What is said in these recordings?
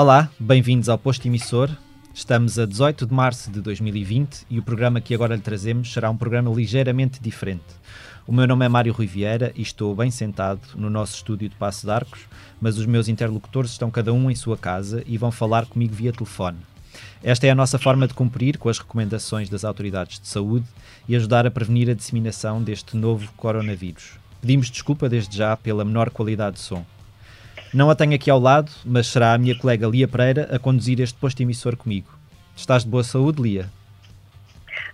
Olá, bem-vindos ao Posto Emissor. Estamos a 18 de março de 2020 e o programa que agora lhe trazemos será um programa ligeiramente diferente. O meu nome é Mário Rui Vieira e estou bem sentado no nosso estúdio de Passo de Arcos, mas os meus interlocutores estão cada um em sua casa e vão falar comigo via telefone. Esta é a nossa forma de cumprir com as recomendações das autoridades de saúde e ajudar a prevenir a disseminação deste novo coronavírus. Pedimos desculpa desde já pela menor qualidade de som. Não a tenho aqui ao lado, mas será a minha colega Lia Pereira a conduzir este posto emissor comigo. Estás de boa saúde, Lia?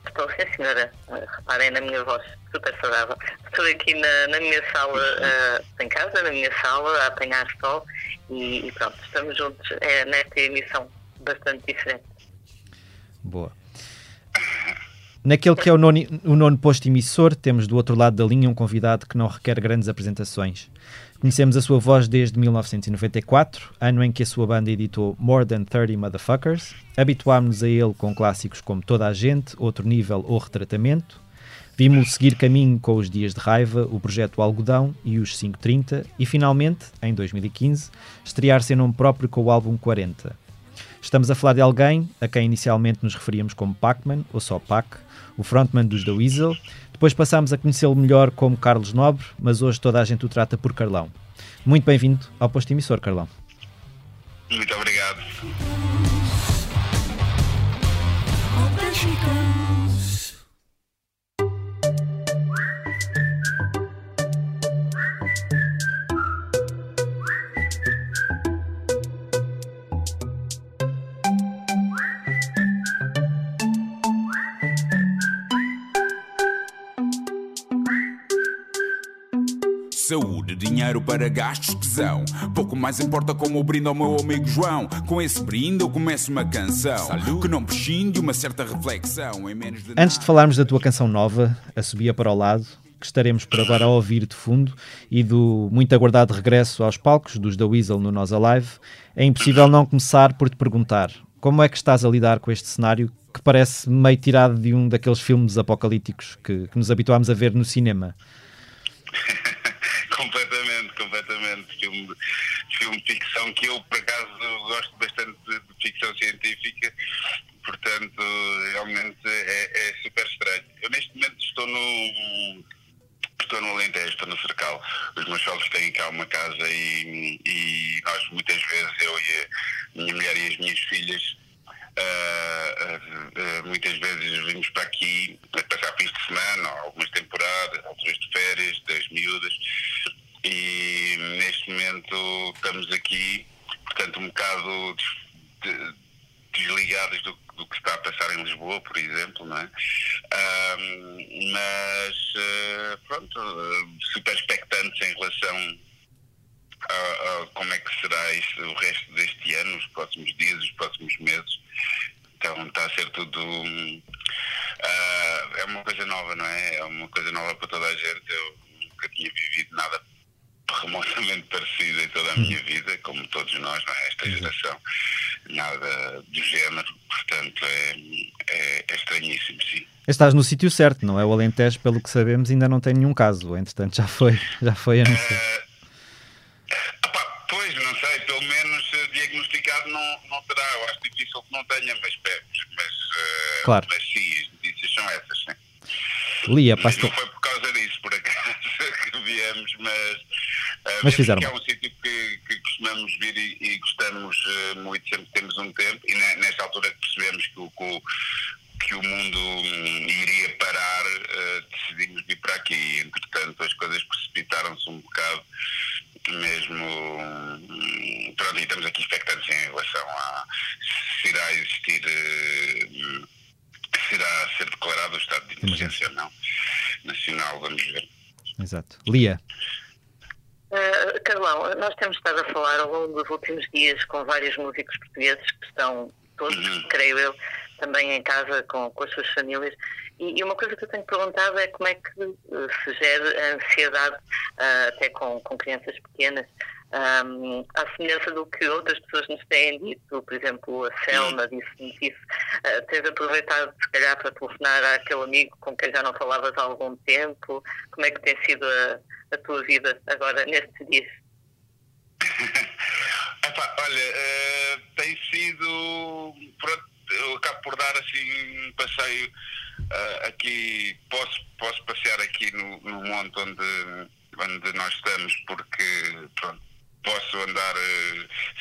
Estou, sim, senhora. Reparem na minha voz, super saudável. Estou aqui na, na minha sala, uh, em casa, na minha sala, a apanhar sol e, e pronto, estamos juntos é, nesta emissão bastante diferente. Boa. Naquele que é o nono, o nono posto emissor, temos do outro lado da linha um convidado que não requer grandes apresentações. Conhecemos a sua voz desde 1994, ano em que a sua banda editou More Than 30 Motherfuckers. Habituámos-nos a ele com clássicos como Toda a Gente, Outro Nível ou Retratamento. Vimos-lo seguir caminho com os Dias de Raiva, o Projeto Algodão e os 530 e finalmente, em 2015, estrear-se em nome próprio com o álbum 40. Estamos a falar de alguém a quem inicialmente nos referíamos como Pacman, ou só Pac, o frontman dos The Weasel, depois passámos a conhecê-lo melhor como Carlos Nobre, mas hoje toda a gente o trata por Carlão. Muito bem-vindo ao posto emissor, Carlão. Muito obrigado. Dinheiro para gastos, tesão. Pouco mais importa como o brinde ao meu amigo João. Com esse brinde eu começo uma canção Salud. que não prescinde uma certa reflexão. Em menos de Antes de falarmos da tua canção nova, A Subia para o Lado, que estaremos por agora a ouvir de fundo, e do muito aguardado regresso aos palcos dos The Weasel no Nós Alive, é impossível não começar por te perguntar como é que estás a lidar com este cenário que parece meio tirado de um daqueles filmes apocalípticos que, que nos habituámos a ver no cinema? completamente, completamente. Filme, filme de ficção que eu, por acaso, gosto bastante de, ficção científica, portanto, realmente é, é, super estranho. Eu, neste momento, estou no. Estou no Alentejo, estou no Cercal. Os meus sogros têm cá uma casa e, e nós, muitas vezes, eu e a minha mulher e as minhas filhas, Uh, uh, muitas vezes vimos para aqui a passar fins de semana, algumas temporadas, alturas de férias, das miúdas, e neste momento estamos aqui, portanto, um bocado des, desligados do, do, que está a passar em Lisboa, por exemplo, não é? Uh, mas, pronto, super expectantes em relação a, a, como é que será isso, o resto deste ano, os próximos dias, os próximos meses. Então está a ser tudo. Uh, é uma coisa nova, não é? É uma coisa nova para toda a gente. Eu nunca tinha vivido nada remotamente parecido em toda a minha vida, como todos nós, não é? Esta geração. Nada do género, portanto é, é, é estranhíssimo, sim. Estás no sítio certo, não é? O Alentejo, pelo que sabemos, ainda não tem nenhum caso. Entretanto, já foi, já foi anunciado. Uh, não, não terá, eu acho difícil que não tenha, mas, mas, uh, claro. mas sim, as notícias são essas. Sim. Lia, mas não foi por causa disso, por acaso, que viemos, mas, uh, mas fizeram. é um sítio que, que costumamos vir e, e gostamos uh, muito, sempre temos um tempo, e nesta altura que percebemos que o, que o, que mundo um, iria parar, decidimos vir para aqui. Entretanto, as coisas precipitaram-se um bocado mesmo. Hum, pronto, e estamos aqui expectantes em relação a se irá existir. Uh, se irá ser declarado o estado de emergência ou não nacional, vamos ver. Exato. Lia. Uh, Carlão, nós temos estado a falar ao longo com vários músicos portugueses que estão todos, uhum. creio eu, também em casa com, com as suas famílias. E, e, uma coisa que eu tenho perguntado é como é que uh, se gera a ansiedade uh, até com, com crianças pequenas, um, à semelhança do que outras pessoas nos têm dito, por exemplo, a Selma disse-nos isso, uh, tens aproveitado se calhar para telefonar àquele amigo com quem já não falavas há algum tempo, como é que tem sido a, a tua vida agora nestes dias? Epá, olha, Uh, tem sido. Pronto, eu acabo por dar assim um passeio uh, aqui. Posso, posso passear aqui no, no monte onde, onde nós estamos, porque pronto, posso andar,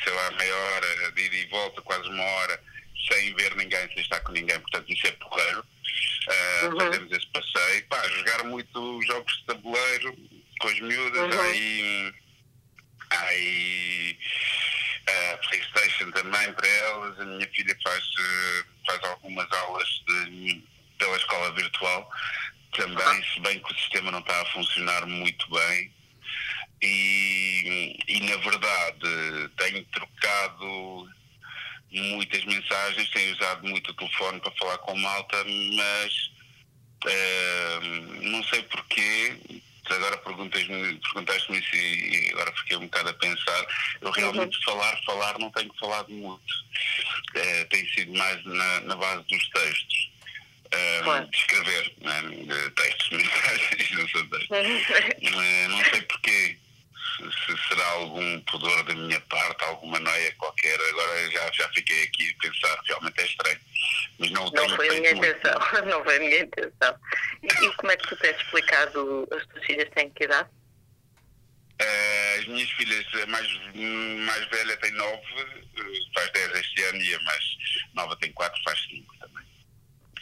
sei lá, meia hora, de ida e volta, quase uma hora, sem ver ninguém, sem estar com ninguém. Portanto, isso é porreiro. Uh, uhum. Fazemos esse passeio. Pá, jogar muito jogos de tabuleiro com as miúdas. Uhum. Aí, aí uh, Playstation também para elas. A minha filha faz, uh, faz algumas aulas de, pela escola virtual. Também, se bem que o sistema não está a funcionar muito bem. E, e na verdade tenho trocado muitas mensagens, tenho usado muito o telefone para falar com malta, mas uh, não sei porquê. Agora perguntas-me, perguntaste-me isso e agora fiquei um bocado a pensar. Eu realmente uhum. falar, falar não tenho falado muito. Uh, tem sido mais na, na base dos textos. Uh, claro. de escrever né? de textos, mensagens, não são textos. uh, não sei porquê se será algum pudor da minha parte, alguma noia qualquer. Agora já, já fiquei aqui a pensar, realmente é estranho. Mas não, não foi a minha muito. intenção, não foi a minha intenção. E, e, como é que tu tens explicado, as tuas filhas têm que idade? Uh, as minhas filhas, a mais, mais velha tem 9, faz 10 este ano, e a mais nova tem 4, faz 5 também.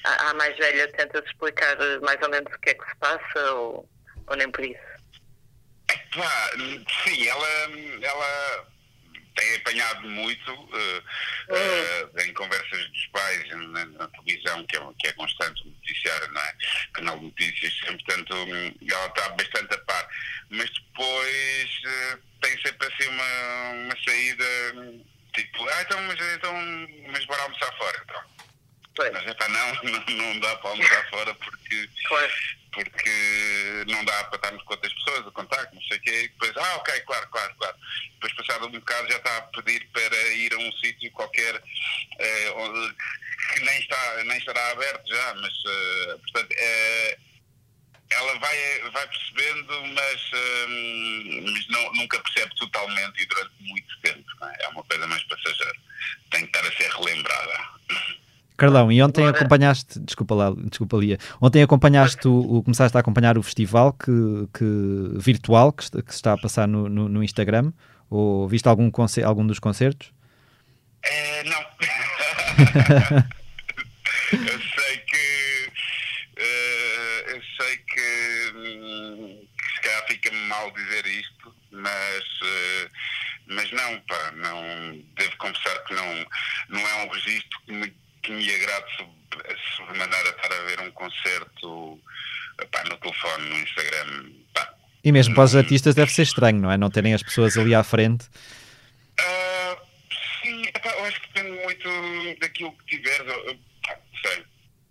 A, a mais velha tenta-te explicar mais ou menos o que é que se passa ou, ou nem por isso? Pá, sim, ela, ela tem apanhado muito uh, uh, em conversas dos pais na, na, televisão, que é, que é constante noticiário, não é? Canal de Notícias, sempre, portanto, ela está bastante a par. Mas depois uh, tem sempre assim uma, uma saída tipo, ah, então, mas, então, mas bora almoçar fora. Então. Mas é não, não, não dá para almoçar fora porque. Claro porque não dá para estarmos com outras pessoas, o contacto, não sei o quê, e depois, ah, ok, claro, claro, claro. Depois, passado um bocado, já está a pedir para ir a um sítio qualquer eh, onde, que nem, está, nem estará aberto já, mas, uh, portanto, uh, ela vai, vai percebendo, mas, uh, mas não, nunca percebe totalmente e durante muito tempo. É? é uma coisa mais passageira. Tem que estar a ser relembrada. Carlão, e ontem acompanhaste, desculpa lá, desculpa Lia, ontem acompanhaste o, o, começaste a acompanhar o festival que, que virtual que, que se está a passar no, no, no Instagram, ou viste algum, algum dos concertos? É, não. eu sei que uh, eu sei que, que se calhar fica mal dizer isto, mas uh, mas não, pá, não devo confessar que não, não é um registro que me que me agrade sobremaneira estar a ver um concerto pá, no telefone, no Instagram. Pá. E mesmo para os artistas deve ser estranho, não é? Não terem as pessoas ali à frente. Uh, sim, epá, eu acho que depende muito daquilo que tiveres. não sei,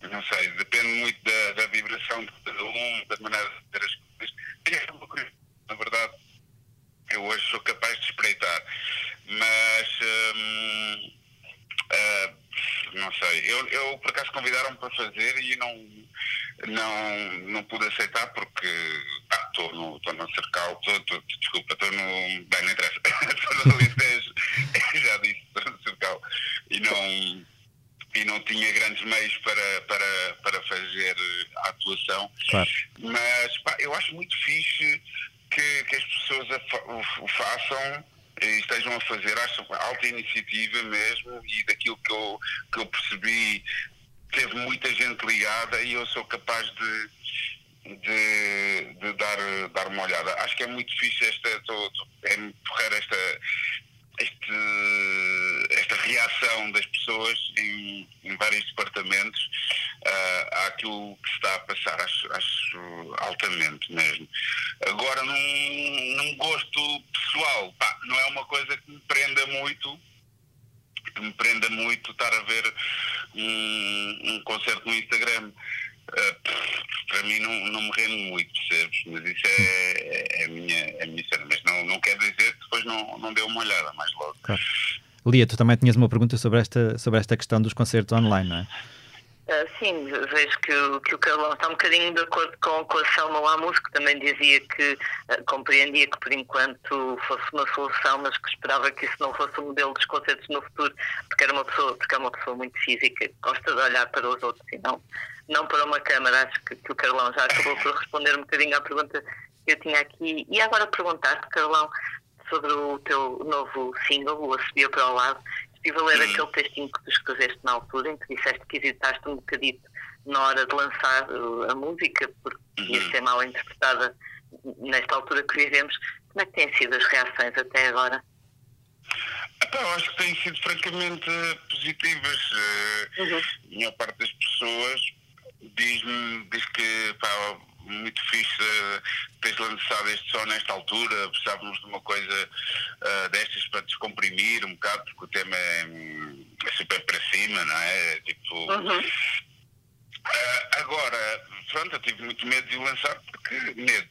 não sei, depende muito da, da, vibração de cada um, da maneira de ter as coisas. É uma coisa, na verdade, eu hoje sou capaz de espreitar, mas. Um, uh, não sei. Eu, eu por acaso convidaram-me para fazer e não, não, não pude aceitar porque estou ah, no, tô no cercal, tô, tô, desculpa, estou no. Bem, não interessa. Estou no Alentejo, já disse, estou no cercal. E não, e não tinha grandes meios para, para, para fazer a atuação. Claro. Mas pá, eu acho muito fixe que, que as pessoas o, o façam estejam a fazer, acho alta iniciativa mesmo e daquilo que eu, que eu percebi teve muita gente ligada e eu sou capaz de, de, de dar, dar uma olhada. Acho que é muito fixe esta, tô, tô, é porreira esta, este, reação das pessoas em, em vários departamentos uh, àquilo que se está a passar, acho, acho altamente mesmo. Agora, num, num gosto pessoal, pá, não é uma coisa que me prenda muito, que me prenda muito estar a ver um, um concerto no Instagram. Uh, para mim não, não me rende muito, percebes? Mas isso é, é, é, a, minha, é a minha cena. Mas não, não quer dizer que depois não, não dê uma olhada mais logo. Claro. Lia, tu também tinhas uma pergunta sobre esta, sobre esta questão dos concertos online, não é? Uh, sim, vejo que, o, que o Carlão está um bocadinho de acordo com, com a Selma Lamus, que também dizia que uh, compreendia que por enquanto fosse uma solução, mas que esperava que isso não fosse o um modelo dos concertos no futuro, porque era uma pessoa, porque é uma pessoa muito física, que gosta de olhar para os outros e não, não para uma câmara. Acho que, que o Carlão já acabou por responder um bocadinho à pergunta que eu tinha aqui. E agora perguntar-te, Carlão, sobre o teu novo single, o A Subia para o Lado. Estive a ler uhum. aquele textinho que tu escreveste na altura, em que disseste que hesitaste um bocadito na hora de lançar uh, a música, porque uhum. ia ser mal interpretada nesta altura que vivemos. Como é que têm sido as reações até agora? Eu acho que têm sido francamente positivas. Uh, uhum. A maior parte das pessoas diz-me diz que pá, muito fixe uh, teres lançado este som nesta altura. Precisávamos de uma coisa uh, destas para descomprimir um bocado, porque o tema é, é super para cima, não é? Tipo. Uhum. Uh, agora, pronto, eu tive muito medo de lançar, porque medo.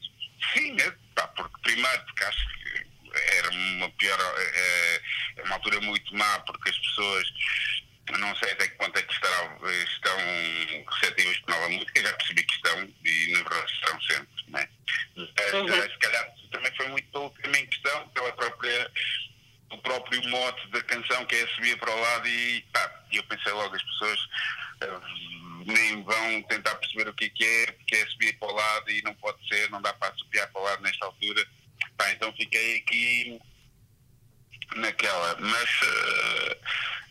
Sim, medo. Pá, porque primeiro, porque acho que era uma pior. É, é uma altura muito má, porque as pessoas não sei até que ponto é que estarão, estão receptivas para nova música, já percebi que estão e na verdade estarão sempre, é? Mas, uhum. se calhar também foi muito pelo tema em questão, pela própria, o próprio mote da canção que é subir para o lado e pá, eu pensei logo as pessoas uh, nem vão tentar perceber o que é que é, porque é subir para o lado e não pode ser, não dá para subir para o lado nesta altura. Pá, então fiquei aqui naquela, mas, uh,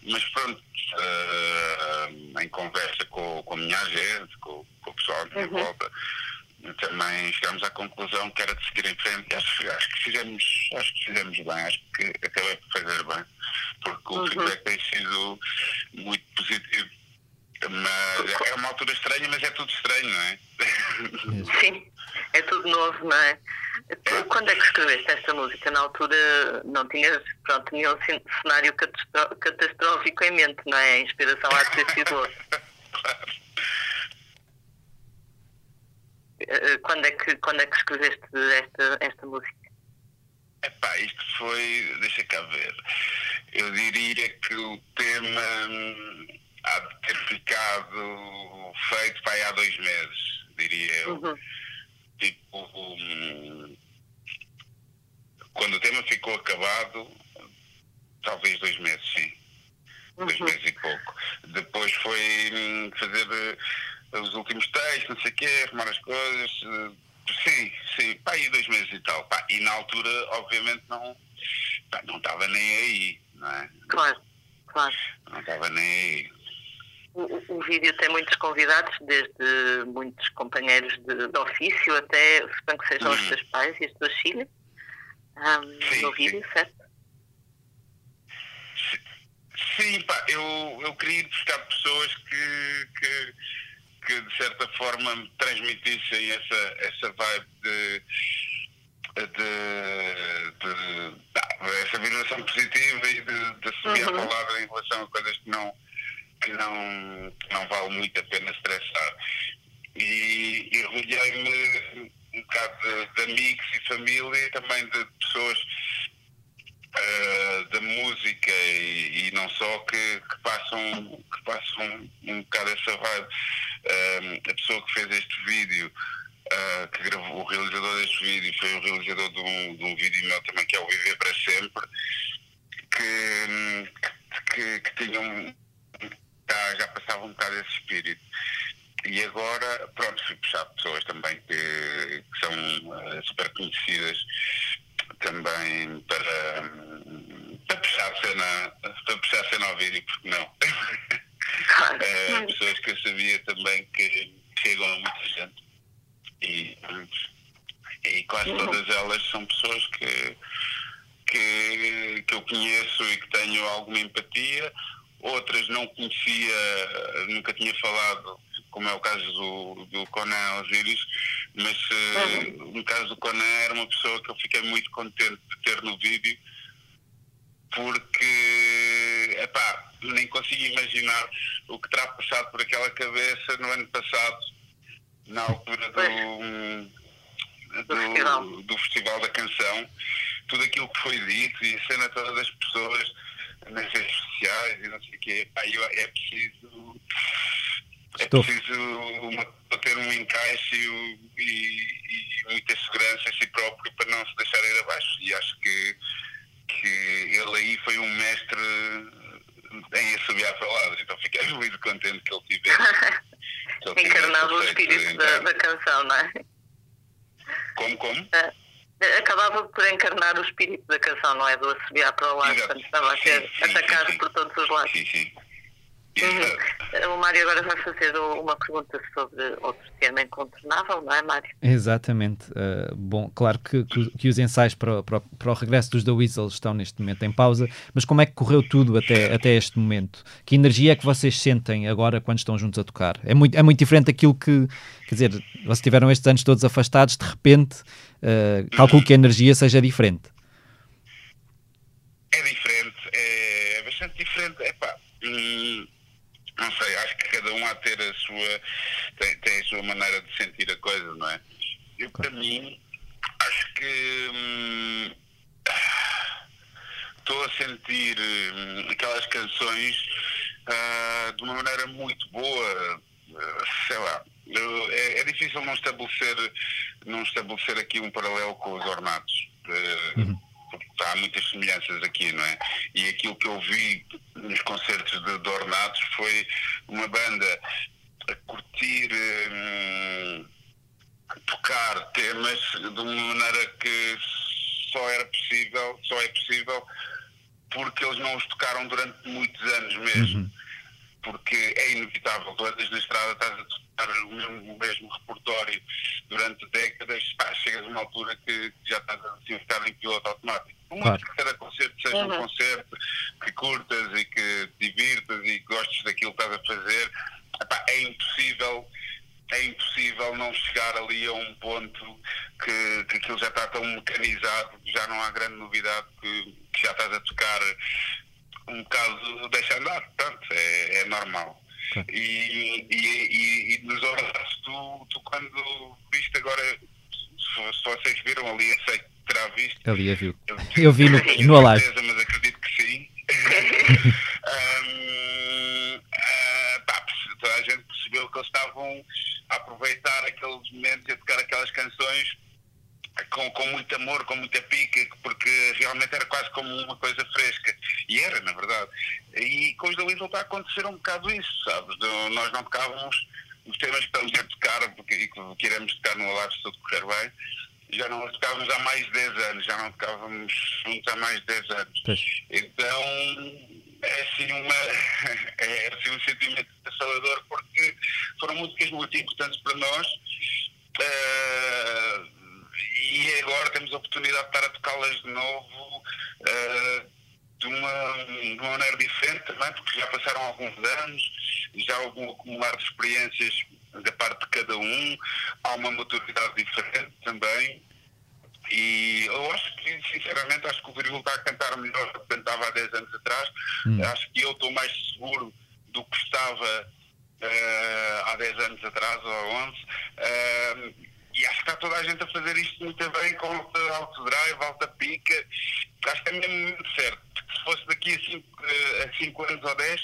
mas pronto, uh, em conversa com, com a minha gente, com, com o pessoal minha uhum. volta, também chegámos à conclusão que era de seguir em frente. Acho, acho que fizemos, acho que fizemos bem, acho que acabei por fazer bem, porque uhum. o feedback tem sido muito positivo. Mas é uma altura estranha, mas é tudo estranho, não é? Sim, é tudo novo, não é? Quando é que escreveste esta música? Na altura não tinhas pronto, nenhum cenário catastrófico em mente, não é? A inspiração há de ter sido outra. Eh, quando é que, quando é que escreveste esta, esta música? Epá, isto foi, deixa cá ver, eu diria que o tema hum, há de ter ficado feito para há dois meses, diria eu. Uhum. Tipo, um, quando o tema ficou acabado, talvez dois meses, sim. Uhum. Dois meses e pouco. Depois foi hum, fazer uh, os últimos textos, não sei o quê, arrumar as coisas. Uh, sim, sim, pá, aí dois meses e tal. Pá, e na altura, obviamente, não, pá, não estava nem aí, não é? Claro, claro. Não estava nem aí. O, o, vídeo tem muitos convidados, desde muitos companheiros de, de ofício até, suponho que sejam hum. os teus pais e as tuas filhas, um, no vídeo, sim. certo? Sim, pá, eu, eu queria buscar pessoas que, que, que de certa forma me transmitissem essa, essa vibe de, de, de, de essa vibração positiva e de, de assumir uhum. a palavra em relação a coisas que não que não, que não vale muito a pena estressar. E, e rodeei-me um bocado de, de, amigos e família e também de pessoas uh, da música e, e, não só que, que, passam, que passam um bocado essa vibe. Uh, a pessoa que fez este vídeo, uh, que gravou, o realizador deste vídeo, foi o realizador de um, de um vídeo meu também que é o Viver para Sempre, que, que, que tinha um já, já passava um bocado esse espírito. E agora, pronto, fui puxar pessoas também que, que são uh, super conhecidas também para, para puxar a cena, para puxar a cena ao vídeo, porque não. uh, pessoas que eu sabia também que chegam a muita gente. E, e quase todas elas são pessoas que, que, que eu conheço e que tenho alguma empatia outras não conhecia, nunca tinha falado, como é o caso do, do Conan Osiris, mas uh, no caso do Conan era uma pessoa que eu fiquei muito contente de ter no vídeo, porque, epá, nem consigo imaginar o que terá passado por aquela cabeça no ano passado, na altura do, do, do Festival da Canção, tudo aquilo que foi dito e a cena toda das pessoas nas redes sociais e não sei o quê. Aí é preciso. É Estou. preciso uma, ter um encaixe e, e, muita segurança em si próprio para não se deixar ir abaixo. E acho que, que ele aí foi um mestre em assobiar palavras. Então fiquei muito contente que ele tivesse. que ele tivesse Encarnava o espírito da, da canção, não é? Como, como? Ah, Acabava por encarnar o espírito da canção, não é? Do assobiar para o lado, estava a ser Sim, atacado sim. por todos os lados. Sim, sim. Uhum. O Mário agora vai fazer uma pergunta sobre outro tema incontornável, não é, Mário? Exatamente. Uh, bom, claro que, que- que os ensaios para, para, para o regresso dos The Weasel estão neste momento em pausa, mas como é que correu tudo até, até este momento? Que energia é que vocês sentem agora quando estão juntos a tocar? É muito, é muito diferente daquilo que, quer dizer, vocês tiveram estes anos todos afastados, de repente, uh, calculo que a energia seja diferente. É diferente, é, é bastante diferente. Epá, hum, não sei, acho que cada um de ter a sua. Tem, tem a sua maneira de sentir a coisa, não é? Eu, para mim, acho que. hum, Estou a sentir hum, aquelas canções ah, de uma maneira muito boa, ah, sei lá. eu- é, é difícil não estabelecer, não estabelecer aqui um paralelo com os ornatos. Ah, porque há muitas semelhanças aqui, não é? E aquilo que eu vi nos concertos de, Ornatos foi uma banda a curtir hum, tocar temas de uma maneira que só era possível, só é possível porque eles não os tocaram durante muitos anos mesmo. Porque é inevitável, tu andas na estrada, estás a tocar o mesmo, mesmo repertório durante décadas, pá, chegas a uma altura que já estás assim, a ficar em piloto automático. Por muito Claro. que cada concerto seja um Uhum. concerto que curtas e que te divirtas e que gostes daquilo que estás a fazer, epá, é impossível é impossível não chegar ali a um ponto que, que aquilo já está tão mecanizado, já não há grande novidade, que, que já estás a tocar um bocado deixa andar, portanto, é, é normal. Ok. E, e, e, e nos horários, tu, tu quando viste agora, se, vocês viram ali, eu sei que terá visto, Ali a viu. eu, Eu vi no- no Alive. certeza, mas acredito que sim. Ahm, ah, pá, toda a gente percebeu que eles estavam a aproveitar aqueles momentos e a tocar aquelas canções com, com muito amor, com muita pica, porque realmente era quase como uma coisa fresca. E era, na verdade. E com os da Weasel está a acontecer um bocado isso, sabes? Nós não tocávamos os temas que estamos a tocar porque, e que queremos tocar no Alive se tudo correr bem. Já não os tocávamos há mais de 10 anos, já não tocávamos juntos há mais de 10 anos. Pois. Então é assim, uma, é assim um sentimento assalador porque foram músicas muito importantes para nós eh, e agora temos a oportunidade de estar a tocá-las de novo eh, de, uma, de uma maneira diferente também, porque já passaram alguns anos, já houve um acumular de experiências da parte de cada um, há uma maturidade diferente também. E eu acho que, sinceramente, acho que o Virgul está a cantar melhor do que cantava há 10 anos atrás. Hum. Acho que eu estou mais seguro do que estava eh, há 10 anos atrás ou há 11. Eh, e acho que está toda a gente a fazer isto muito bem, com alta, alto drive, alta pica. Acho que é mesmo muito certo. Porque se fosse daqui a 5 anos ou 10,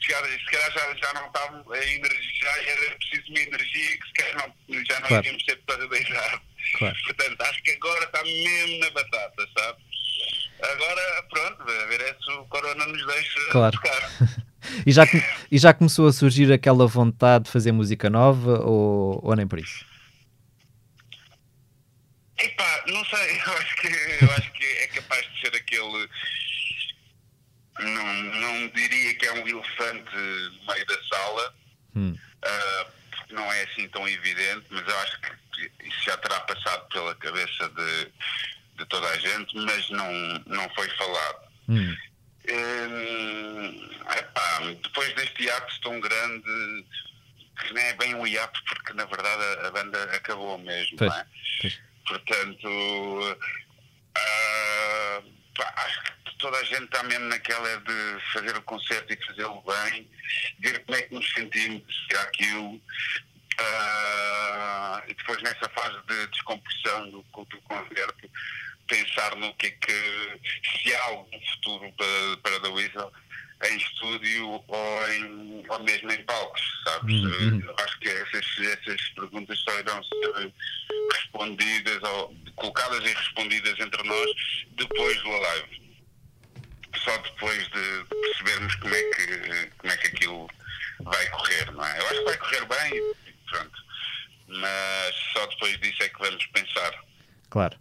se calhar, já, já não estava a energia, já era preciso uma energia que se calhar não, já não Claro. iríamos ter da idade. Claro. Portanto, acho que agora está mesmo na batata, sabe? Agora, pronto, a ver é se o Corona nos deixa Claro. tocar. E já, e já começou a surgir aquela vontade de fazer música nova ou, ou nem por isso? Epá, não sei, eu acho que, eu acho que é capaz de ser aquele. Não, não diria que é um elefante no meio da sala, Hum. ah, porque não é assim tão evidente, mas eu acho que isso já terá passado pela cabeça de, de toda a gente, mas não, não foi falado. Hum. Hum, epá, depois deste hiato tão grande, que nem é bem um hiato, porque na verdade a, a banda acabou mesmo, Pois, não é? pois. Portanto, ah, pá, acho que toda a gente está mesmo naquela de fazer o concerto e fazê-lo bem, ver como é que nos sentimos seguir aquilo. ah, e depois nessa fase de descompressão do, do concerto, pensar no que é que, se há algum futuro para, para The Weasel, em estúdio ou, em, ou mesmo em palcos, sabes? Uhum. Eu acho que essas, essas perguntas só irão ser respondidas ou colocadas e respondidas entre nós depois do live. Só depois de percebermos como é que, como é que aquilo vai correr, não é? Eu acho que vai correr bem, pronto. Mas só depois disso é que vamos pensar. Claro.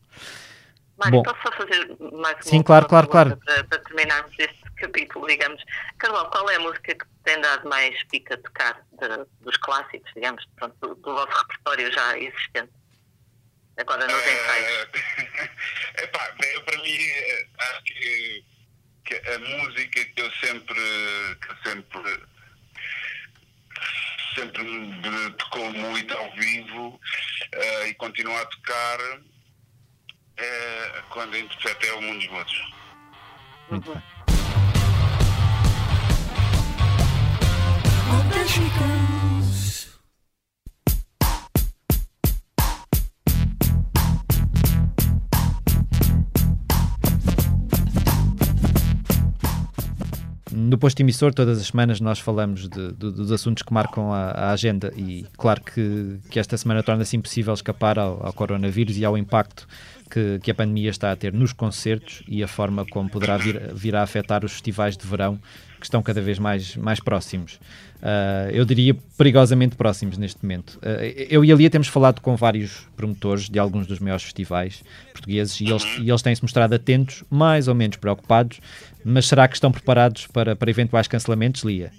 Mário, Bom, posso só fazer mais uma Sim, claro, claro, claro. Para, para, terminarmos este capítulo, digamos. Carlos, qual é a música que tem dado mais pica a tocar de, dos clássicos, digamos, pronto, do, do, vosso repertório já existente? Agora nos uh, ensaios. Epá, para mim, eh, acho que, que, a música que eu sempre, que eu sempre sempre me tocou muito ao vivo uh, e continua a tocar uh, quando interpreta é o Mundo dos Mortos. Muito bem. No posto emissor, todas as semanas nós falamos de, de, dos assuntos que marcam a, a, agenda e claro que, que esta semana torna-se impossível escapar ao, ao, coronavírus e ao impacto que, que, a pandemia está a ter nos concertos e a forma como poderá vir, vir a afetar os festivais de verão que estão cada vez mais, mais próximos. Uh, eu diria perigosamente próximos neste momento. Uh, eu e a Lia temos falado com vários promotores de alguns dos maiores festivais portugueses e eles, e eles têm-se mostrado atentos, mais ou menos preocupados, mas será que estão preparados para, para eventuais cancelamentos, Lia?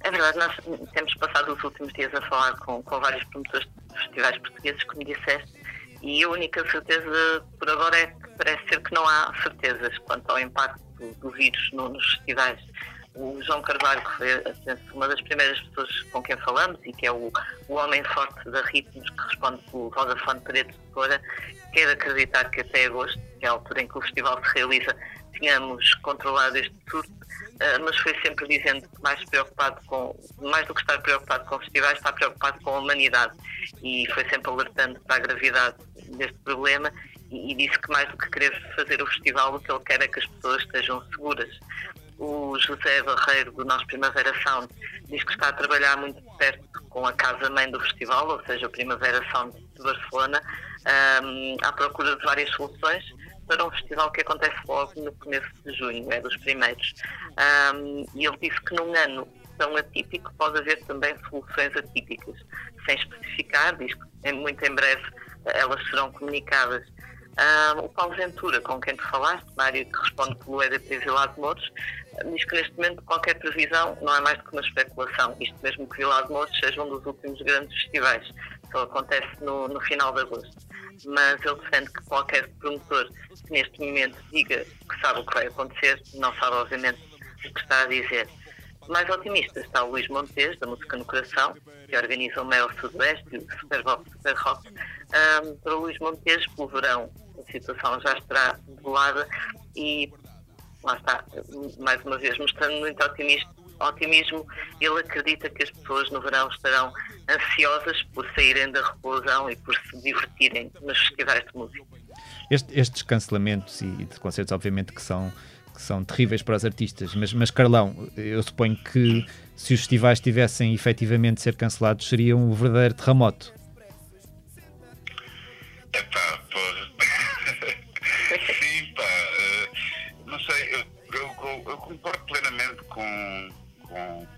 É verdade, nós temos passado os últimos dias a falar com, com vários promotores de festivais portugueses, como disseste, e a única certeza por agora é que parece ser que não há certezas quanto ao impacto do, do vírus no, nos festivais. O João Carvalho, que foi uma das primeiras pessoas com quem falamos e que é o, o homem forte da Ritmos, que responde pelo Vodafone Paredes de Cora, quer acreditar que até agosto, que é a altura em que o festival se realiza, tínhamos controlado este surto, uh, mas foi sempre dizendo que mais preocupado com, mais do que estar preocupado com festivais, está preocupado com a humanidade e foi sempre alertando para a gravidade deste problema e disse que mais do que querer fazer o festival, o que ele quer é que as pessoas estejam seguras. O José Barreiro, do nosso Primavera Sound, diz que está a trabalhar muito perto com a casa-mãe do festival, ou seja, o Primavera Sound de Barcelona, um, à procura de várias soluções para um festival que acontece logo no começo de junho, é dos primeiros. Um, e ele disse que num ano tão atípico pode haver também soluções atípicas, sem especificar, diz que muito em breve elas serão comunicadas. Um, o Paulo Ventura, com quem tu falaste, Mário, que responde pelo EDP Vila de Mouros, diz que neste momento qualquer previsão não é mais do que uma especulação, isto mesmo que Vila de Mouros seja um dos últimos grandes festivais, só acontece no, no final de agosto. Mas ele defende que qualquer promotor que neste momento diga que sabe o que vai acontecer, não sabe obviamente o que está a dizer. Mais otimista está o Luís Montes, da Música no Coração, que organiza o Mel Sudoeste e o Super Rock, Super Rock. Um, para o Luís Montes, pelo verão, a situação já estará doada e lá está, mais uma vez, mostrando muito otimismo, otimismo, ele acredita que as pessoas no verão estarão ansiosas por saírem da reclusão e por se divertirem nos festivais de música. Este, estes cancelamentos e de concertos, obviamente, que são, que são terríveis para os artistas, mas, mas Carlão, eu suponho que se os festivais tivessem efetivamente de ser cancelados, seria um verdadeiro terremoto. Eu, concordo plenamente com, com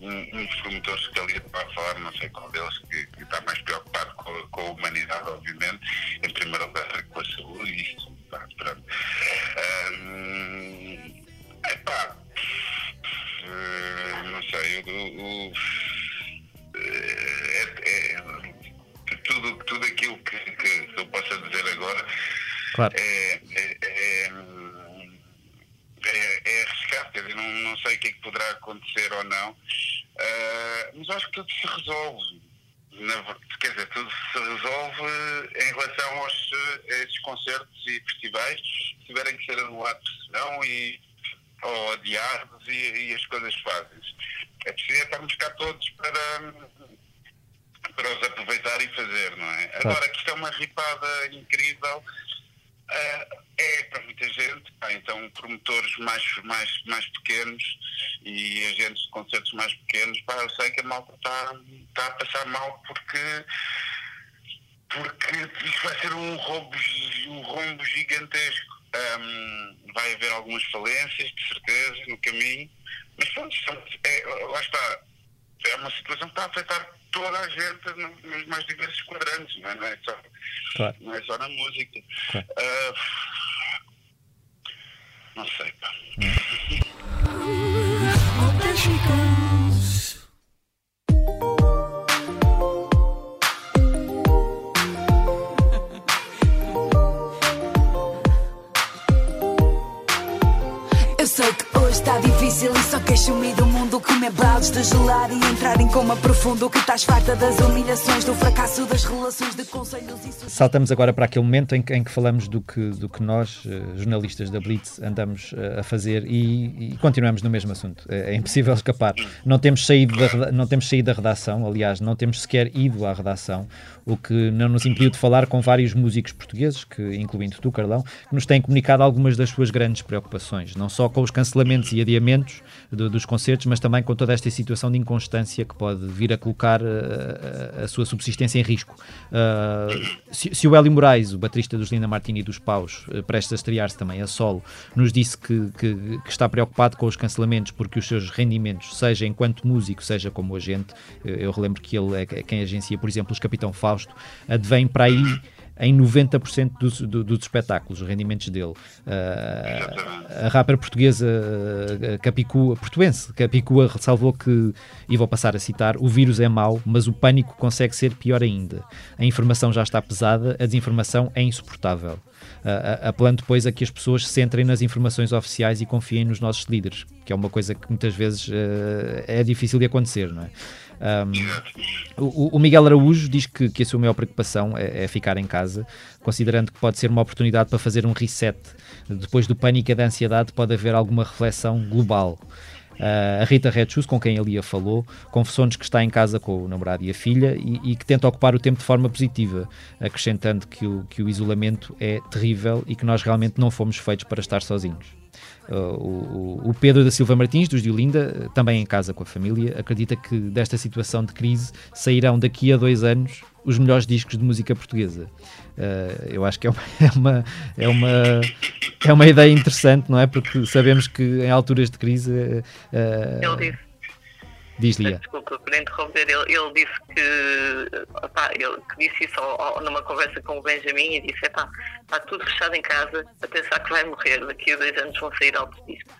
um, um dos promotores que ali está a falar, não sei qual deles, que, que está mais preocupado com, com, a humanidade, obviamente, em primeiro lugar com a saúde, e isto, pá, pronto. Um, epá, uh, não sei, eu, é, é, tudo, tudo aquilo que, que, eu possa dizer agora claro. é, é, é arriscado, quer dizer, não, não sei o que é que poderá acontecer ou não, uh, mas acho que tudo se resolve. Na, quer dizer, tudo se resolve em relação aos, a estes concertos e festivais, se tiverem que ser anulados, não, e, ou adiados, e, e as coisas fáceis. É preciso estarmos cá todos para para os aproveitar e fazer, não é? Agora, que isto é uma ripada incrível, uh, é para muita gente, pá, então promotores mais, mais, mais pequenos e agentes de concertos mais pequenos, pá, eu sei que a malta está tá a passar mal porque porque isto vai ser um rombo, um rombo gigantesco. Um, vai haver algumas falências, de certeza, no caminho, mas pronto, é, lá está. É uma situação que está a afetar toda a gente nos mais diversos quadrantes, não é, não é, só, claro. não é só na música. Claro. Uh, não sei, pá. Eu difícil e só do mundo que me baldes de gelar e entrar em coma profundo que estás farta das humilhações, do fracasso das relações de conselhos e... Saltamos agora para aquele momento em que, em que falamos do que, do que nós, eh, jornalistas da Blitz, andamos eh, a fazer e, e continuamos no mesmo assunto. É, é, impossível escapar. Não temos, saído da, não temos saído da redação, aliás, não temos sequer ido à redação, o que não nos impediu de falar com vários músicos portugueses, que, incluindo tu, Carlão, que nos têm comunicado algumas das suas grandes preocupações, não só com os cancelamentos e adiamentos dos concertos, mas também com toda esta situação de inconstância que pode vir a colocar a, eh, a, a sua subsistência em risco. Uh, se, se, o Hélio Moraes, o baterista dos Linda Martini e dos Paus, prestes a estrear-se também a solo, nos disse que, que, que, está preocupado com os cancelamentos porque os seus rendimentos, seja enquanto músico, seja como agente, eu relembro que ele é, é quem agencia, por exemplo, os Capitão Fausto, advém para aí em 90% dos, do, dos espetáculos, os rendimentos dele. Uh, a rapper portuguesa uh, Capicua, portuense, Capicua ressalvou que, e vou passar a citar, o vírus é mau, mas o pânico consegue ser pior ainda. A informação já está pesada, a desinformação é insuportável. Uh, apelando depois a que as pessoas se centrem nas informações oficiais e confiem nos nossos líderes, que é uma coisa que muitas vezes uh, é difícil de acontecer, não é? Um, o, o, Miguel Araújo diz que, que a sua maior preocupação é, é, ficar em casa, considerando que pode ser uma oportunidade para fazer um reset. Depois do pânico e da ansiedade, pode haver alguma reflexão global. Uh, a Rita Redshoes, com quem ele falou, confessou-nos que está em casa com o namorado e a filha e, e, que tenta ocupar o tempo de forma positiva, acrescentando que o, que o isolamento é terrível e que nós realmente não fomos feitos para estar sozinhos. Uh, o, o, Pedro da Silva Martins, dos Diolinda, também em casa com a família, acredita que desta situação de crise sairão daqui a dois anos os melhores discos de música portuguesa. Uh, eu acho que é uma, é uma, é, uma, é uma ideia interessante, não é? Porque sabemos que em alturas de crise. Uh, ele disse Diz Lia. Desculpa por interromper, ele, ele disse que, opá, ele que disse isso ao, ao, numa conversa com o Benjamin e disse, epá, está tudo fechado em casa a pensar que vai morrer, daqui a dois anos vão sair altos discos.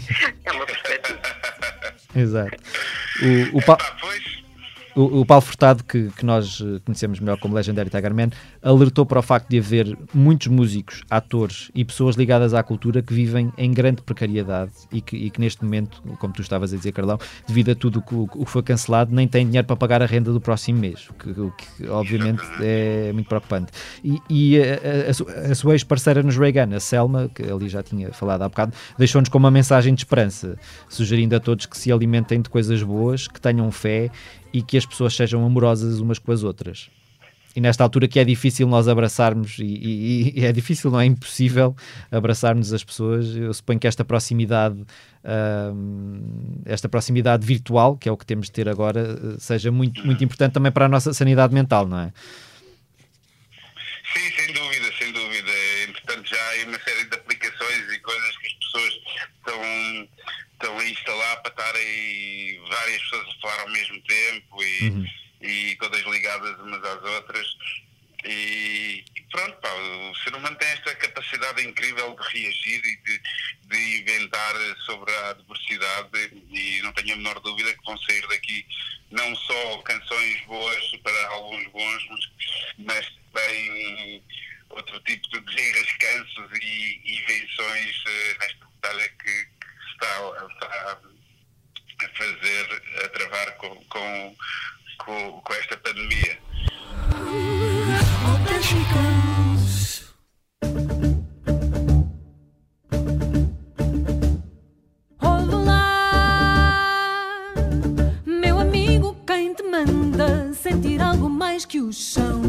é uma perspectiva. Exato. O, o pa... pois, o, o Paulo Furtado, que, que, nós eh, conhecemos melhor como Legendary Tiger Man, alertou para o facto de haver muitos músicos, atores e pessoas ligadas à cultura que vivem em grande precariedade e que, e que neste momento, como tu estavas a dizer, Carlão, devido a tudo o que, foi cancelado, nem têm dinheiro para pagar a renda do próximo mês, o que, que obviamente é muito preocupante. E, e a, a, a, sua ex-parceira nos Reagan, a Selma, que ali já tinha falado há bocado, deixou-nos com uma mensagem de esperança, sugerindo a todos que se alimentem de coisas boas, que tenham fé e que as pessoas sejam amorosas umas com as outras. E nesta altura que é difícil nós abraçarmos, e, e, e é difícil, não é impossível abraçarmos as pessoas, eu suponho que esta proximidade, uh, esta proximidade virtual, que é o que temos de ter agora, seja muito, muito importante também para a nossa sanidade mental, não é? Sim, sem dúvida. Entretanto, já há uma série de aplicações e coisas que as pessoas estão a instalar para estarem várias pessoas a falar ao mesmo tempo e, uhum. e todas ligadas umas às outras. E, e pronto, pá, o ser humano tem esta capacidade incrível de reagir e de, de inventar sobre a diversidade e não tenho a menor dúvida que vão sair daqui não só canções boas para alguns bons, mas, também outro tipo de desenrascanços e invenções uh, nesta batalha que, está, está a fazer, a travar com, com, com, com esta pandemia. meu amigo, quem te manda sentir algo mais que o chão.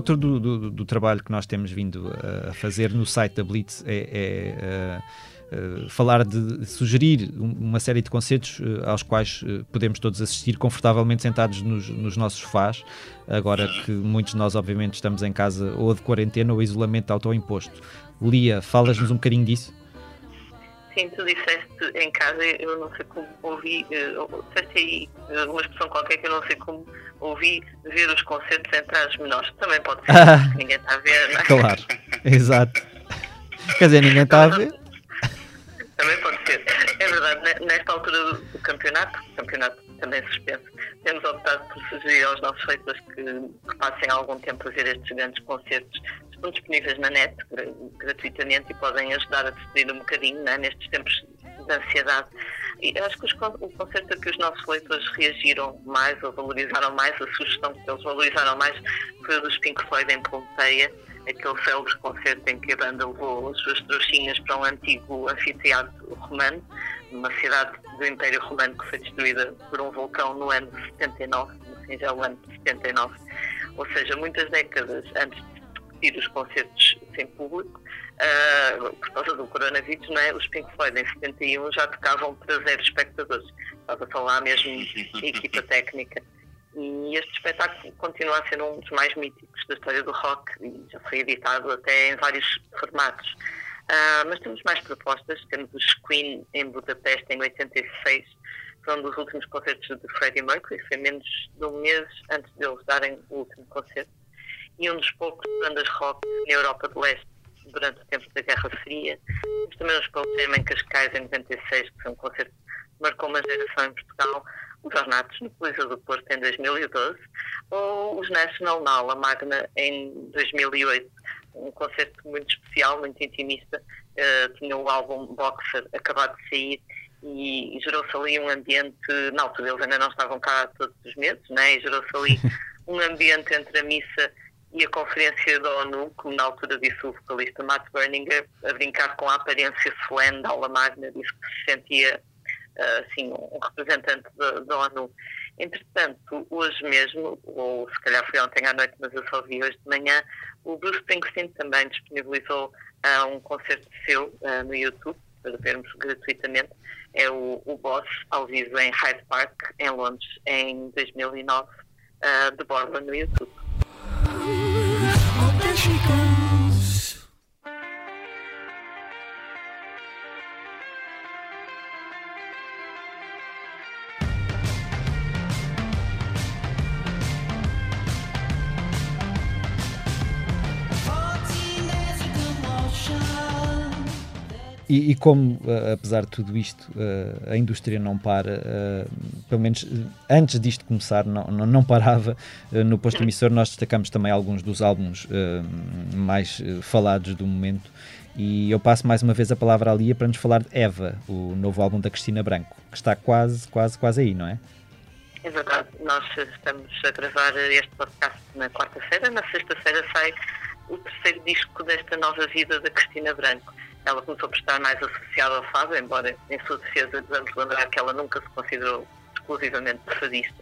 Outro do, do, do trabalho que nós temos vindo a fazer no site da Blitz é, é uh, uh, falar de sugerir uma série de concertos uh, aos quais podemos todos assistir confortavelmente sentados nos, nos nossos sofás, agora que muitos de nós, obviamente, estamos em casa ou de quarentena ou isolamento autoimposto. Lia, falas-nos um bocadinho disso? Sim, tu disseste em casa, eu não sei como ouvi, uh, disseste aí uh, uma expressão qualquer que eu não sei como ouvi ver os concertos centrais menores. Também pode ser, ah, ninguém está a ver, não é? Claro, exato. Quer dizer, ninguém está a ver. Também pode ser. É verdade, nesta altura do, do campeonato, o campeonato também suspenso, temos optado por sugerir aos nossos leitores que, que passem algum tempo a ver estes grandes concertos estão disponíveis na net gratuitamente e podem ajudar a decidir um bocadinho né, nestes tempos de ansiedade. E acho que os, o concerto a que os nossos leitores reagiram mais ou valorizaram mais, a sugestão que eles valorizaram mais foi o dos Pink Floyd em Pompeia, aquele célebre concerto em que a banda levou as suas trouxinhas para um antigo anfiteatro romano, numa cidade do Império Romano que foi destruída por um vulcão no ano 79, no singelo ano de 79, ou seja, muitas décadas antes de repetir os concertos sem público, uh, por causa do coronavírus, não é? os Pink Floyd em 71 já tocavam para zero espectadores. Estava a falar mesmo equipa técnica. E este espetáculo continua a ser um dos mais míticos da história do rock e já foi editado até em vários formatos. Uh, mas temos mais propostas. Temos os Queen em Budapeste em 86, foi um dos últimos concertos de Freddie Mercury, foi menos de um mês antes de eles darem o último concerto e um dos poucos bandas rock na Europa do Leste durante o tempo da Guerra Fria. Temos também os Jam em Cascais em 96, que foi um concerto que marcou uma geração em Portugal. Os Ornatos no Coliseu do Porto em 2012 ou os National na Aula Magna em 2008. Um concerto muito especial, muito intimista. Uh, tinha o álbum Boxer acabado de sair e, e gerou-se ali um ambiente, na altura eles ainda não estavam cá todos os meses, né? e gerou-se ali um ambiente entre a missa e a conferência da ONU, como na altura disse o vocalista Matt Berninger, a brincar com a aparência solene da aula magna, disse que se sentia ah, assim, um representante da, da, ONU. Entretanto, hoje mesmo, ou se calhar foi ontem à noite, mas eu só vi hoje de manhã, o Bruce Springsteen também disponibilizou uh, um concerto seu uh, no YouTube, para vermos gratuitamente. É o, o Boss, ao vivo em Hyde Park, em Londres, em 2009, de borla no YouTube. E, e, como, uh, apesar de tudo isto, uh, a indústria não para, uh, pelo menos antes disto começar, não, não, não parava, no posto emissor nós destacamos também alguns dos álbuns mais falados do momento. E eu passo mais uma vez a palavra à Lia para nos falar de Eva, o novo álbum da Cristina Branco, que está quase, quase, quase aí, não é? É verdade, nós estamos a gravar este podcast na quarta-feira, na sexta-feira sai o terceiro disco desta nova vida da Cristina Branco ela começou por estar mais associada ao fado, embora em sua defesa devemos lembrar que ela nunca se considerou exclusivamente fadista,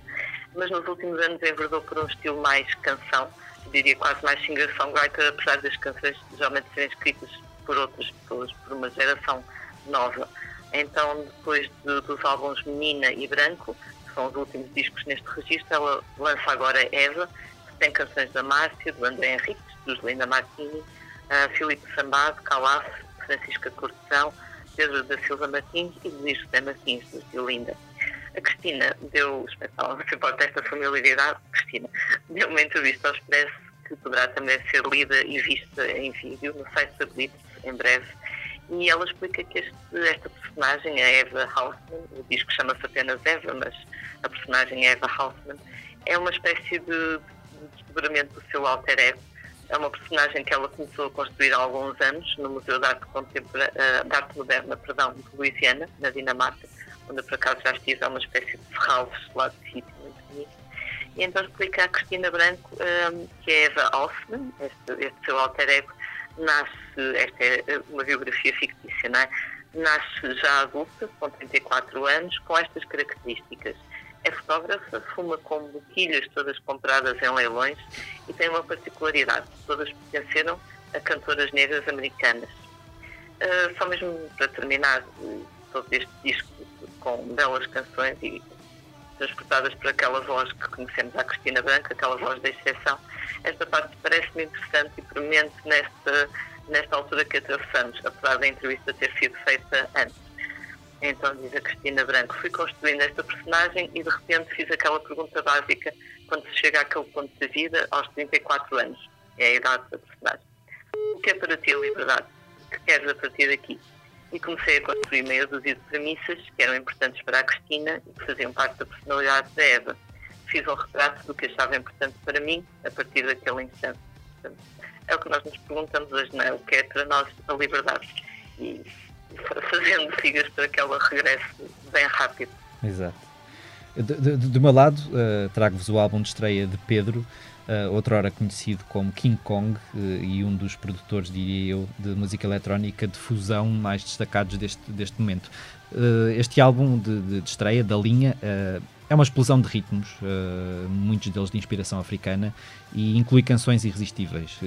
mas nos últimos anos enverdou por um estilo mais canção, diria quase mais singer-songwriter, apesar das canções geralmente serem escritas por outras pessoas, por uma geração nova. Então, depois de, dos álbuns Menina e Branco, que são os últimos discos neste registro, ela lança agora Eva, que tem canções da Márcia, do André Henriques, dos Linda Martini, uh, Filipe Sambado, Calaf, Francisca Cortesão, Pedro da Silva Martins e Luís José Martins, de Violinda. A Cristina deu, se pode esta familiaridade, Cristina, deu uma entrevista ao Expresso que poderá também ser lida e vista em vídeo no site da Blitz, em breve. E ela explica que este, esta personagem, a Eva Hausman, o disco chama-se apenas Eva, mas a personagem é Eva Hausman, é uma espécie de desdobramento do seu alter ego é uma personagem que ela começou a construir há alguns anos no Museu de Arte, uh, de Arte Moderna perdão, de Louisiana, na Dinamarca, onde por acaso já estive, é uma espécie de ferral lá de sítio muito bonito. E então explica a Cristina Branco um, ehm, que é Eva Hoffman, este, este seu alter ego, nasce, esta é uma biografia fictícia, não é? nasce já adulta, com 34 anos, com estas características. É fotógrafa, fuma com boquilhas todas compradas em leilões e tem uma particularidade, todas pertenceram a cantoras negras americanas. Uh, só mesmo para terminar todo este disco com belas canções e transportadas por aquela voz que conhecemos a Cristina Branca, aquela voz da exceção, esta parte parece-me interessante e premente nesta, nesta altura que atravessamos, apesar da entrevista ter sido feita antes. Então diz a Cristina Branco, fui construindo esta personagem e de repente fiz aquela pergunta básica quando se chega àquele ponto da vida aos 34 anos. É a idade da personagem. O que é para ti a liberdade? O que queres a partir daqui? E comecei a construir meia dúzia de premissas que eram importantes para a Cristina e que faziam parte da personalidade da Eva. Fiz um retrato do que achava importante para mim a partir daquele instante. Portanto, é o que nós nos perguntamos hoje, não é? O que é para nós a liberdade? E fazendo sigas para que ela regresse bem rápido. Exato. De, meu lado, uh, trago-vos o álbum de estreia de Pedro, uh, outrora conhecido como King Kong uh, e um dos produtores, diria eu, de música eletrónica de fusão mais destacados deste, deste momento. Uh, este álbum de, de, de, estreia da linha é uma explosão de ritmos, muitos deles de inspiração africana, e inclui canções irresistíveis.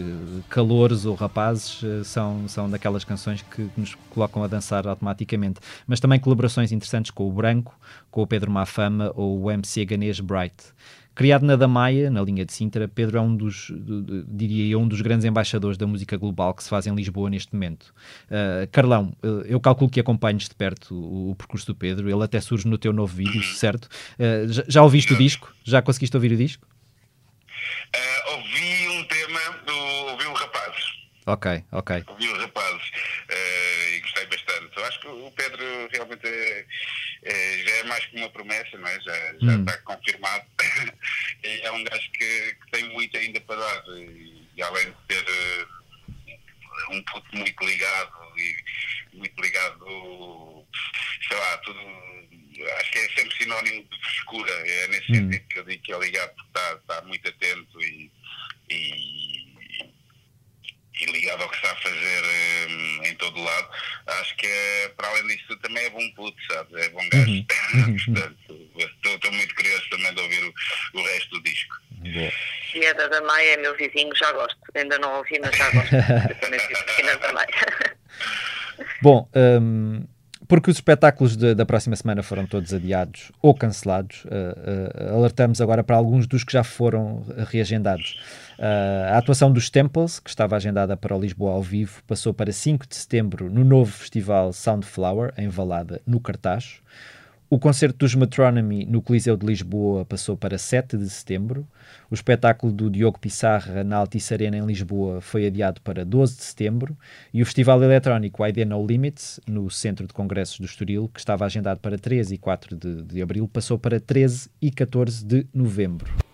Calores ou Rapazes são, são daquelas canções que nos colocam a dançar automaticamente, mas também colaborações interessantes com o Branco, com o Pedro Mafama ou o MC Ganesh Bright. Criado na Damaia, na linha de Sintra, Pedro é um dos, diria eu, um dos grandes embaixadores da música global que se faz em Lisboa neste momento. Uh, Carlão, eu calculo que acompanhes de perto o, o, percurso do Pedro, ele até surge no teu novo vídeo, certo? Uh, já, já, ouviste o disco? Já conseguiste ouvir o disco? Uh, ouvi um tema, do, ouvi o Rapazes. Ok, ok. Ouvi o Rapazes e gostei bastante. Eu acho que o Pedro realmente é, é, já é mais que uma promessa, não é? já, já hum. está confirmado é um gajo que, que, tem muito ainda para dar e, e além de ter uh, um puto muito ligado e muito ligado, sei lá, tudo acho que é sempre sinónimo de frescura, é nesse hum. sentido que eu digo que é ligado porque está, está muito atento e, e, e, ligado ao que está a fazer um, em todo lado. Acho que é, para além disso também é bom puto, sabe? É bom gajo. Uhum. Portanto, estou muito curioso também de ouvir o, o resto do disco. E a da Damaia é meu vizinho, já gosto. Ainda não ouvi, mas já gosto. Eu também fiz na Damaia. Bom, um, porque os espetáculos de, da próxima semana foram todos adiados ou cancelados, uh, uh, alertamos agora para alguns dos que já foram reagendados. Uh, a atuação dos Temples, que estava agendada para o Lisboa ao vivo, passou para 5 de setembro no novo festival Soundflower, em Valada, no Cartacho. O concerto dos Metronomy no Coliseu de Lisboa passou para 7 de setembro. O espetáculo do Diogo Pissarra na Altice Arena em Lisboa foi adiado para 12 de setembro. E o Festival Eletrónico ID No Limits, no Centro de Congressos do Estoril, que estava agendado para 13 e 4 de, de abril, passou para 13 e 14 de novembro.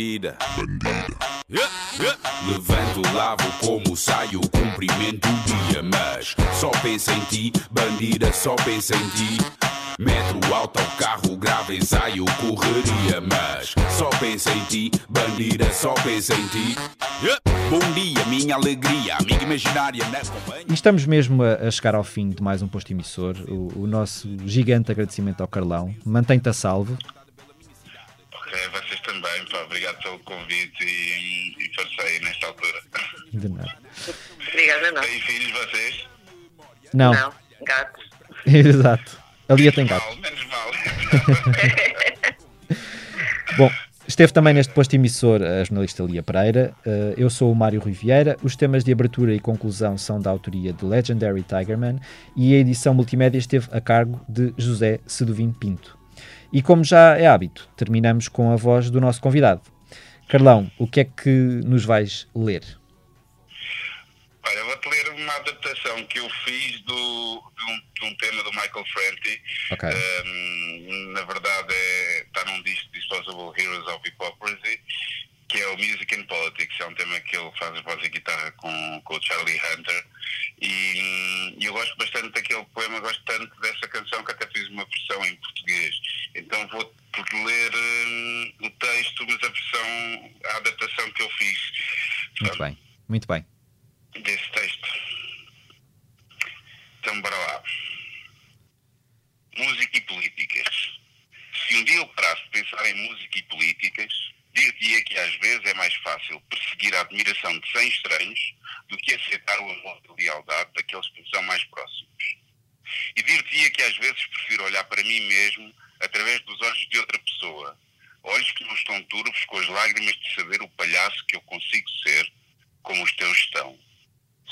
Bandida. Bandida. Yeah, yeah. Levanto, lavo, como saio, cumprimento o dia, mas só pensa em ti, bandida, só pensa em ti. Metro, autocarro, grave ensaio, correria, mas só pensa em ti, bandida, só pensa em ti. Yeah. Bom dia, minha alegria, amiga imaginária na companhia. E estamos mesmo a, a, chegar ao fim de mais um posto emissor. O, o nosso gigante agradecimento ao Carlão. Mantém-te a salvo. Ok, vocês também, pá, obrigado pelo convite e, e nesta altura. De nada. Obrigada, não. Têm filhos vocês? Não. Não, gatos. Exato. Ali já tem gatos. Menos mal. Bom, Esteve também neste posto emissor a jornalista Lia Pereira. Uh, eu sou o Mário Riviera. Os temas de abertura e conclusão são da autoria de Legendary Tigerman e a edição multimédia esteve a cargo de José Seduvim Pinto. E como já é hábito, terminamos com a voz do nosso convidado. Carlão, o que é que nos vais ler? Olha, vou-te ler uma adaptação que eu fiz do, de, um, de um tema do Michael Franti. Okay. Um, na verdade, é, está num disco Disposable Heroes of Hypocrisy, que é o Music and Politics, é um tema que ele faz voz e guitarra com, com o Charlie Hunter e, e eu gosto bastante daquele poema, gosto tanto dessa canção que até fiz uma versão em português. Então vou ler hum, o texto, mas a versão, a adaptação que eu fiz. Muito bem, muito bem. Desse texto. Então, bora lá. Música e políticas. Se um dia eu parasse de pensar em música e políticas, dir-te-ia que às vezes é mais fácil perseguir a admiração de 100 estranhos do que aceitar o amor e lealdade daqueles que são mais próximos. E dir-te-ia que às vezes prefiro olhar para mim mesmo através dos olhos de outra pessoa, olhos que não estão turvos com as lágrimas de saber o palhaço que eu consigo ser, como os teus estão.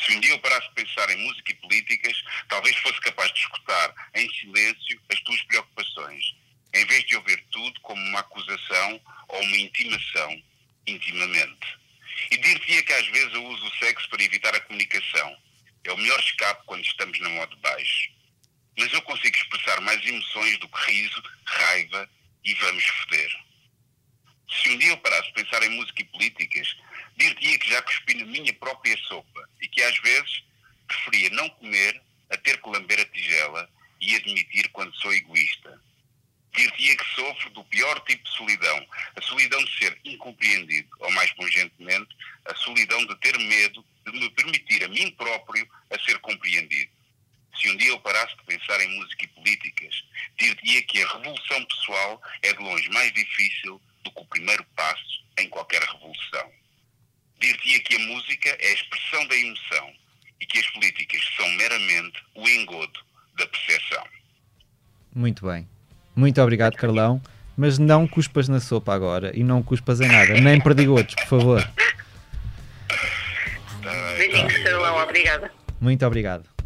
Se um dia eu parasse de pensar em música e políticas, talvez fosse capaz de escutar em silêncio as tuas preocupações, em vez de ouvir tudo como uma acusação ou uma intimação, intimamente. E dir-te-ia que às vezes eu uso o sexo para evitar a comunicação. É o melhor escape quando estamos na modo baixo. Mas eu consigo expressar mais emoções do que riso, raiva e vamos foder. Se um dia eu parasse de pensar em música e políticas, dir-te-ia que já cuspi na minha própria sopa e que às vezes preferia não comer a ter que lamber a tigela e admitir quando sou egoísta. Dir-te-ia que sofro do pior tipo de solidão, a solidão de ser incompreendido, ou mais pongentemente, a solidão de ter medo de me permitir a mim próprio a ser compreendido. Se um dia eu parasse de pensar em música e políticas, dir-te-ia que a revolução pessoal é de longe mais difícil do que o primeiro passo em qualquer revolução. Dir-te-ia que a música é a expressão da emoção e que as políticas são meramente o engodo da percepção. Muito bem. Muito obrigado, Carlão. Mas não cuspas na sopa agora e não cuspas em nada, nem perdigotos, por favor. Beijinhos, Carlão. Obrigada. Muito obrigado.